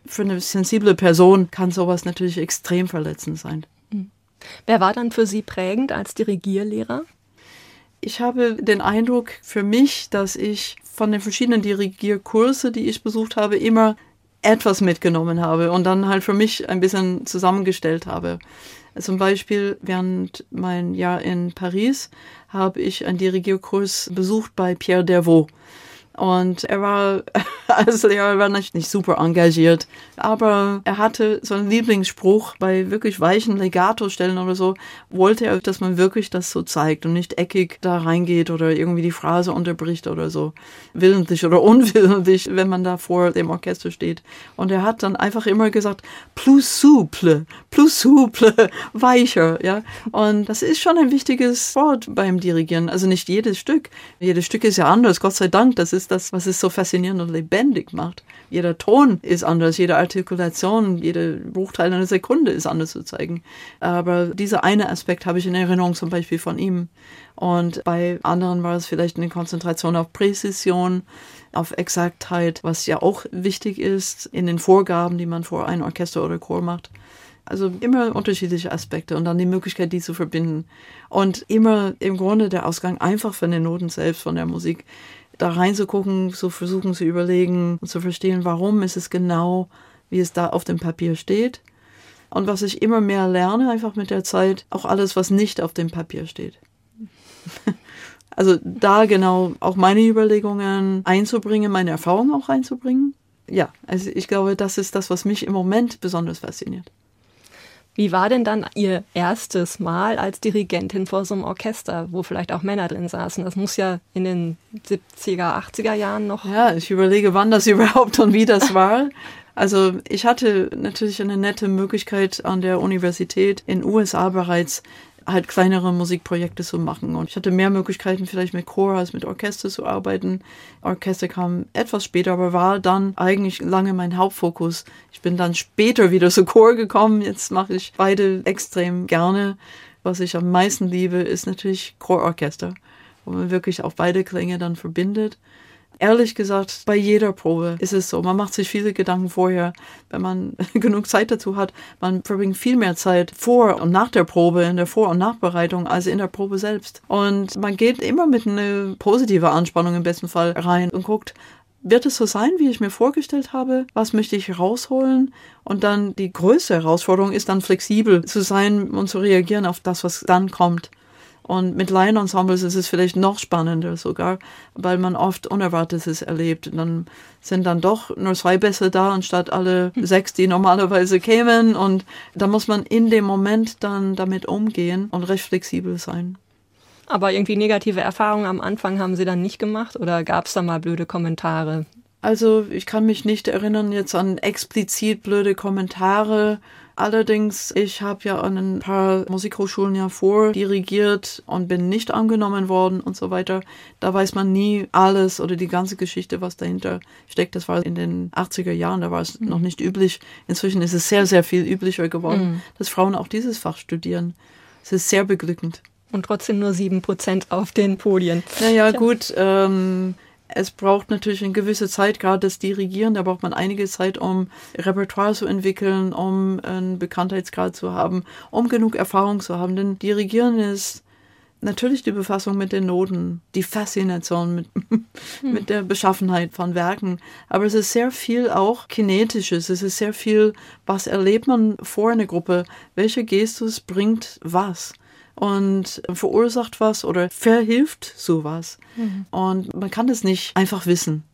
Speaker 3: für eine sensible Person kann sowas natürlich extrem verletzend sein. Hm.
Speaker 2: Wer war dann für Sie prägend als Dirigierlehrer?
Speaker 3: Ich habe den Eindruck für mich, dass ich von den verschiedenen Dirigierkurse, die ich besucht habe, immer etwas mitgenommen habe und dann halt für mich ein bisschen zusammengestellt habe. Zum Beispiel während mein Jahr in Paris habe ich einen Dirigierkurs besucht bei Pierre Dervaux. Und er war als Lehrer war nicht, nicht super engagiert, aber er hatte so einen Lieblingsspruch bei wirklich weichen Legato-Stellen oder so, wollte er, dass man wirklich das so zeigt und nicht eckig da reingeht oder irgendwie die Phrase unterbricht oder so, willentlich oder unwillentlich, wenn man da vor dem Orchester steht. Und er hat dann einfach immer gesagt, plus souple, plus souple, weicher, ja. Und das ist schon ein wichtiges Wort beim Dirigieren. Also nicht jedes Stück. Jedes Stück ist ja anders, Gott sei Dank. Das ist ist das, was es so faszinierend und lebendig macht. Jeder Ton ist anders, jede Artikulation, jede Bruchteil einer Sekunde ist anders zu zeigen. Aber dieser eine Aspekt habe ich in Erinnerung zum Beispiel von ihm. Und bei anderen war es vielleicht eine Konzentration auf Präzision, auf Exaktheit, was ja auch wichtig ist in den Vorgaben, die man vor einem Orchester oder Chor macht. Also immer unterschiedliche Aspekte und dann die Möglichkeit, die zu verbinden. Und immer im Grunde der Ausgang einfach von den Noten selbst, von der Musik da reinzugucken, zu versuchen zu überlegen und zu verstehen, warum ist es genau, wie es da auf dem Papier steht Und was ich immer mehr lerne, einfach mit der Zeit, auch alles, was nicht auf dem Papier steht. Also da genau auch meine Überlegungen einzubringen, meine Erfahrungen auch einzubringen. Ja, also ich glaube, das ist das, was mich im Moment besonders fasziniert.
Speaker 2: Wie war denn dann Ihr erstes Mal als Dirigentin vor so einem Orchester, wo vielleicht auch Männer drin saßen? Das muss ja in den 70er, 80er Jahren noch.
Speaker 3: Ja, ich überlege, wann das überhaupt und wie das war. Also ich hatte natürlich eine nette Möglichkeit an der Universität in USA bereits halt kleinere Musikprojekte zu machen. Und ich hatte mehr Möglichkeiten, vielleicht mit Chor als mit Orchester zu arbeiten. Orchester kam etwas später, aber war dann eigentlich lange mein Hauptfokus. Ich bin dann später wieder zu Chor gekommen. Jetzt mache ich beide extrem gerne. Was ich am meisten liebe, ist natürlich Chororchester, wo man wirklich auch beide Klänge dann verbindet ehrlich gesagt, bei jeder Probe ist es so. Man macht sich viele Gedanken vorher, wenn man genug Zeit dazu hat. Man verbringt viel mehr Zeit vor und nach der Probe, in der Vor- und Nachbereitung, als in der Probe selbst. Und man geht immer mit einer positiven Anspannung im besten Fall rein und guckt, wird es so sein, wie ich mir vorgestellt habe? Was möchte ich rausholen? Und dann die größte Herausforderung ist dann flexibel zu sein und zu reagieren auf das, was dann kommt. Und mit Laienensembles ist es vielleicht noch spannender sogar, weil man oft Unerwartetes erlebt. Und dann sind dann doch nur zwei Bässe da, anstatt alle sechs, die normalerweise kämen. Und da muss man in dem Moment dann damit umgehen und recht flexibel sein.
Speaker 2: Aber irgendwie negative Erfahrungen am Anfang haben Sie dann nicht gemacht oder gab es da mal blöde Kommentare?
Speaker 3: Also ich kann mich nicht erinnern jetzt an explizit blöde Kommentare. Allerdings, ich habe ja an ein paar Musikhochschulen ja vordirigiert und bin nicht angenommen worden und so weiter. Da weiß man nie alles oder die ganze Geschichte, was dahinter steckt. Das war in den 80er Jahren, da war es mhm. noch nicht üblich. Inzwischen ist es sehr, sehr viel üblicher geworden, mhm. dass Frauen auch dieses Fach studieren. Es ist sehr beglückend.
Speaker 2: Und trotzdem nur sieben Prozent auf den Podien.
Speaker 3: Naja, ja. gut. Ähm, es braucht natürlich eine gewisse Zeit, gerade das Dirigieren, da braucht man einige Zeit, um Repertoire zu entwickeln, um einen Bekanntheitsgrad zu haben, um genug Erfahrung zu haben. Denn Dirigieren ist natürlich die Befassung mit den Noten, die Faszination mit, mit der Beschaffenheit von Werken. Aber es ist sehr viel auch Kinetisches. Es ist sehr viel, was erlebt man vor einer Gruppe? Welche Gestus bringt was? Und verursacht was oder verhilft sowas. Mhm. Und man kann das nicht einfach wissen.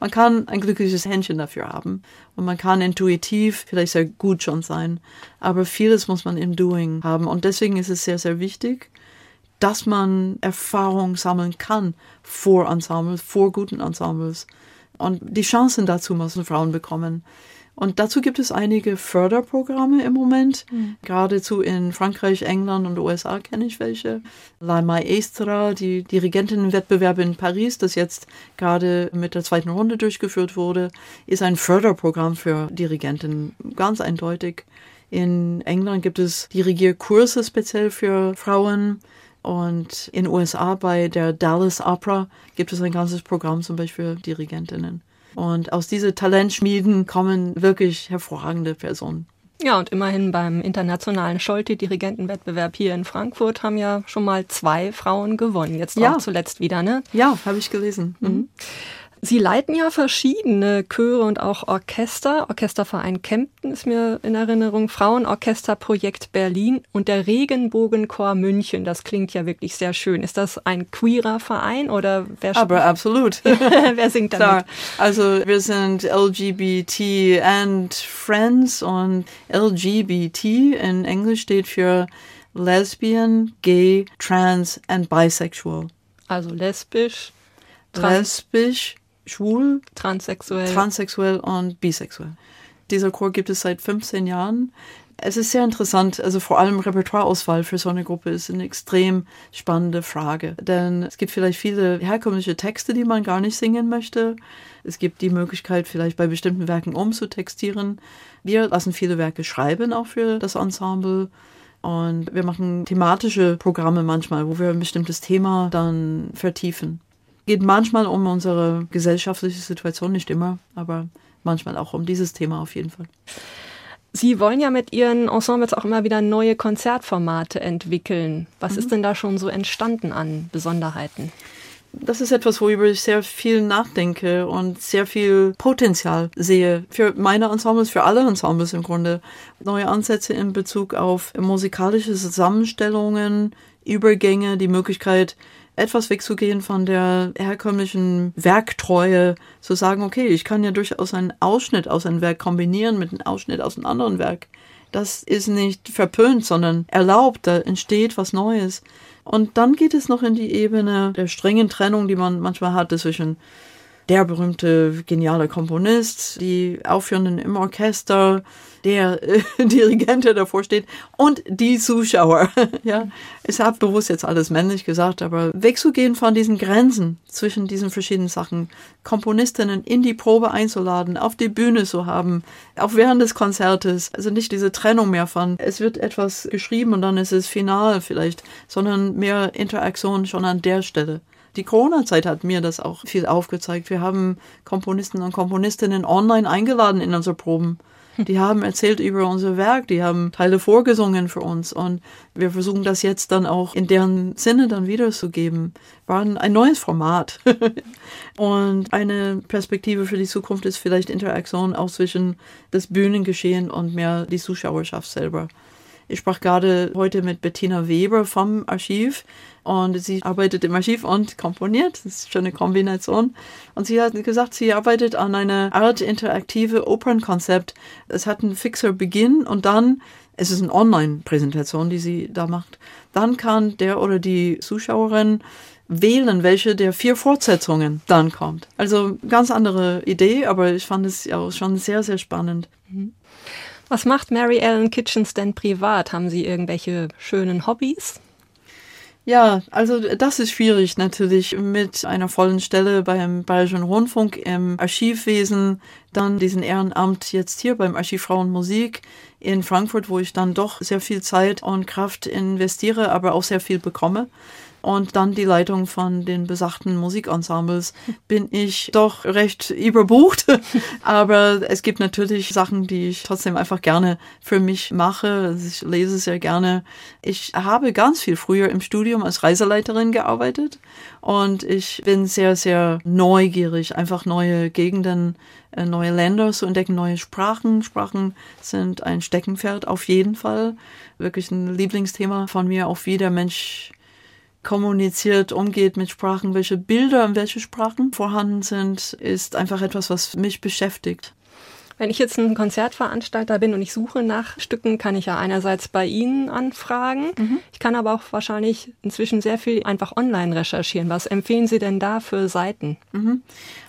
Speaker 3: Man kann ein glückliches Händchen dafür haben und man kann intuitiv vielleicht sehr gut schon sein, aber vieles muss man im Doing haben und deswegen ist es sehr, sehr wichtig, dass man Erfahrung sammeln kann vor Ensembles, vor guten Ensembles. Und die Chancen dazu müssen Frauen bekommen. Und dazu gibt es einige Förderprogramme im Moment. Mhm. Geradezu in Frankreich, England und USA kenne ich welche. La Maestra, die Dirigentinnenwettbewerb in Paris, das jetzt gerade mit der zweiten Runde durchgeführt wurde, ist ein Förderprogramm für Dirigenten, ganz eindeutig. In England gibt es Dirigierkurse speziell für Frauen. Und in USA bei der Dallas Opera gibt es ein ganzes Programm zum Beispiel für Dirigentinnen. Und aus diesen Talentschmieden kommen wirklich hervorragende Personen.
Speaker 2: Ja, und immerhin beim internationalen Scholte-Dirigentenwettbewerb hier in Frankfurt haben ja schon mal zwei Frauen gewonnen. Jetzt ja. auch zuletzt wieder, ne?
Speaker 3: Ja, habe ich gelesen.
Speaker 2: Mhm. Sie leiten ja verschiedene Chöre und auch Orchester. Orchesterverein Kempten ist mir in Erinnerung, Frauenorchesterprojekt Berlin und der Regenbogenchor München. Das klingt ja wirklich sehr schön. Ist das ein queerer Verein oder wer
Speaker 3: Aber absolut.
Speaker 2: wer singt damit?
Speaker 3: Also wir sind LGBT and Friends und LGBT in Englisch steht für Lesbian, Gay, Trans and Bisexual.
Speaker 2: Also lesbisch,
Speaker 3: trans lesbisch, schwul,
Speaker 2: transsexuell.
Speaker 3: transsexuell und bisexuell. Dieser Chor gibt es seit 15 Jahren. Es ist sehr interessant, also vor allem Repertoireauswahl für so eine Gruppe ist eine extrem spannende Frage. Denn es gibt vielleicht viele herkömmliche Texte, die man gar nicht singen möchte. Es gibt die Möglichkeit, vielleicht bei bestimmten Werken umzutextieren. Wir lassen viele Werke schreiben, auch für das Ensemble. Und wir machen thematische Programme manchmal, wo wir ein bestimmtes Thema dann vertiefen geht manchmal um unsere gesellschaftliche Situation, nicht immer, aber manchmal auch um dieses Thema auf jeden Fall.
Speaker 2: Sie wollen ja mit Ihren Ensembles auch immer wieder neue Konzertformate entwickeln. Was mhm. ist denn da schon so entstanden an Besonderheiten?
Speaker 3: das ist etwas, worüber ich sehr viel nachdenke und sehr viel Potenzial sehe. Für meine Ensembles, für alle Ensembles im Grunde. Neue Ansätze in Bezug auf musikalische Zusammenstellungen, Übergänge, die Möglichkeit, etwas wegzugehen von der herkömmlichen Werktreue, zu sagen, okay, ich kann ja durchaus einen Ausschnitt aus einem Werk kombinieren mit einem Ausschnitt aus einem anderen Werk. Das ist nicht verpönt, sondern erlaubt, da entsteht was Neues. Und dann geht es noch in die Ebene der strengen Trennung, die man manchmal hat zwischen der berühmte geniale Komponist, die Aufführenden im Orchester, der äh, Dirigent, der davor steht und die Zuschauer. ja, ich habe bewusst jetzt alles männlich gesagt, aber wegzugehen von diesen Grenzen zwischen diesen verschiedenen Sachen, Komponistinnen in die Probe einzuladen, auf die Bühne zu haben, auch während des Konzertes, also nicht diese Trennung mehr von, es wird etwas geschrieben und dann ist es final vielleicht, sondern mehr Interaktion schon an der Stelle. Die Corona-Zeit hat mir das auch viel aufgezeigt. Wir haben Komponisten und Komponistinnen online eingeladen in unsere Proben. Die haben erzählt über unser Werk, die haben Teile vorgesungen für uns und wir versuchen das jetzt dann auch in deren Sinne dann wiederzugeben. War ein neues Format. und eine Perspektive für die Zukunft ist vielleicht Interaktion auch zwischen das Bühnengeschehen und mehr die Zuschauerschaft selber. Ich sprach gerade heute mit Bettina Weber vom Archiv und sie arbeitet im Archiv und komponiert. Das ist schon eine Kombination. Und sie hat gesagt, sie arbeitet an einer Art interaktive Opernkonzept. Es hat einen fixer Beginn und dann, es ist eine Online-Präsentation, die sie da macht. Dann kann der oder die Zuschauerin wählen, welche der vier Fortsetzungen dann kommt. Also ganz andere Idee, aber ich fand es ja schon sehr, sehr spannend. Mhm.
Speaker 2: Was macht Mary Ellen Kitchens denn privat? Haben Sie irgendwelche schönen Hobbys?
Speaker 3: Ja, also das ist schwierig natürlich mit einer vollen Stelle beim Bayerischen Rundfunk im Archivwesen, dann diesen Ehrenamt jetzt hier beim Archiv Frauen Musik in Frankfurt, wo ich dann doch sehr viel Zeit und Kraft investiere, aber auch sehr viel bekomme und dann die Leitung von den besagten Musikensembles bin ich doch recht überbucht. Aber es gibt natürlich Sachen, die ich trotzdem einfach gerne für mich mache. Also ich lese sehr gerne. Ich habe ganz viel früher im Studium als Reiseleiterin gearbeitet und ich bin sehr, sehr neugierig, einfach neue Gegenden, äh, neue Länder zu entdecken, neue Sprachen. Sprachen sind ein Steckenpferd auf jeden Fall. Wirklich ein Lieblingsthema von mir, auch wie der Mensch kommuniziert, umgeht mit Sprachen, welche Bilder und welche Sprachen vorhanden sind, ist einfach etwas, was mich beschäftigt.
Speaker 2: Wenn ich jetzt ein Konzertveranstalter bin und ich suche nach Stücken, kann ich ja einerseits bei Ihnen anfragen. Mhm. Ich kann aber auch wahrscheinlich inzwischen sehr viel einfach online recherchieren. Was empfehlen Sie denn da für Seiten?
Speaker 3: Mhm.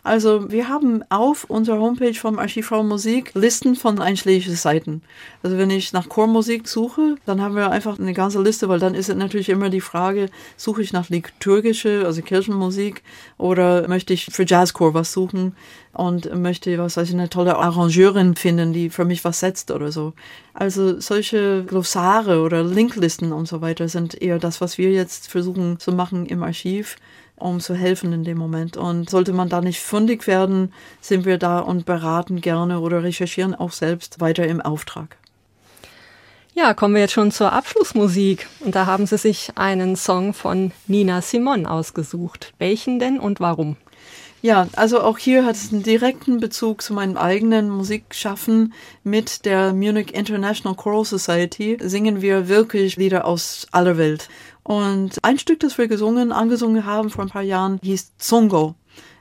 Speaker 3: Also wir haben auf unserer Homepage vom Archiv Frau Musik Listen von einschlägigen Seiten. Also wenn ich nach Chormusik suche, dann haben wir einfach eine ganze Liste, weil dann ist es natürlich immer die Frage, suche ich nach liturgische, also Kirchenmusik oder möchte ich für Jazzchor was suchen? Und möchte, was weiß ich, eine tolle Arrangeurin finden, die für mich was setzt oder so. Also solche Glossare oder Linklisten und so weiter sind eher das, was wir jetzt versuchen zu machen im Archiv um zu helfen in dem Moment. Und sollte man da nicht fundig werden, sind wir da und beraten gerne oder recherchieren auch selbst weiter im Auftrag.
Speaker 2: Ja, kommen wir jetzt schon zur Abschlussmusik. Und da haben Sie sich einen Song von Nina Simon ausgesucht. Welchen denn und warum?
Speaker 3: Ja, also auch hier hat es einen direkten Bezug zu meinem eigenen Musikschaffen mit der Munich International Choral Society. Singen wir wirklich Lieder aus aller Welt. Und ein Stück, das wir gesungen, angesungen haben vor ein paar Jahren, hieß Zongo.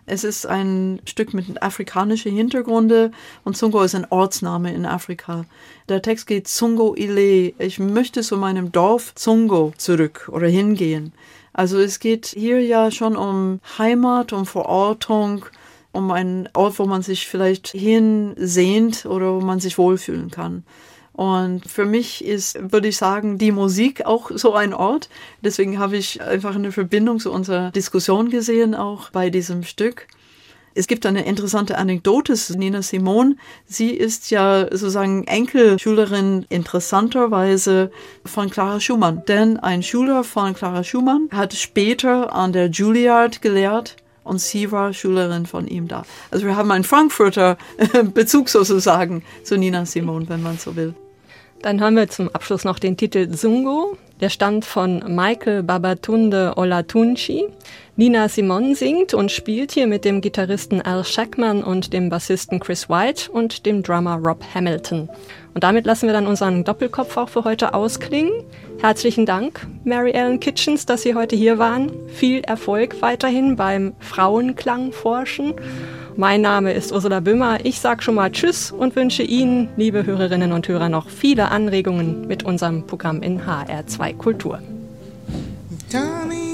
Speaker 3: Es ist ein Stück mit afrikanischen Hintergründe und Zungo ist ein Ortsname in Afrika. Der Text geht Zungo Ile. Ich möchte zu meinem Dorf Zungo zurück oder hingehen. Also es geht hier ja schon um Heimat, um Verortung, um einen Ort, wo man sich vielleicht hinsehnt oder wo man sich wohlfühlen kann. Und für mich ist, würde ich sagen, die Musik auch so ein Ort. Deswegen habe ich einfach eine Verbindung zu unserer Diskussion gesehen, auch bei diesem Stück. Es gibt eine interessante Anekdote, Nina Simon. Sie ist ja sozusagen Enkelschülerin interessanterweise von Clara Schumann. Denn ein Schüler von Clara Schumann hat später an der Juilliard gelehrt und sie war Schülerin von ihm da. Also wir haben einen Frankfurter Bezug sozusagen zu Nina Simon, wenn man so will.
Speaker 2: Dann hören wir zum Abschluss noch den Titel Zungo. Der stammt von Michael Babatunde Olatunci. Nina Simon singt und spielt hier mit dem Gitarristen Al Shackman und dem Bassisten Chris White und dem Drummer Rob Hamilton. Und damit lassen wir dann unseren Doppelkopf auch für heute ausklingen. Herzlichen Dank, Mary Ellen Kitchens, dass Sie heute hier waren. Viel Erfolg weiterhin beim Frauenklangforschen. Mein Name ist Ursula Böhmer. Ich sage schon mal Tschüss und wünsche Ihnen, liebe Hörerinnen und Hörer, noch viele Anregungen mit unserem Programm in HR2 Kultur. Tell me,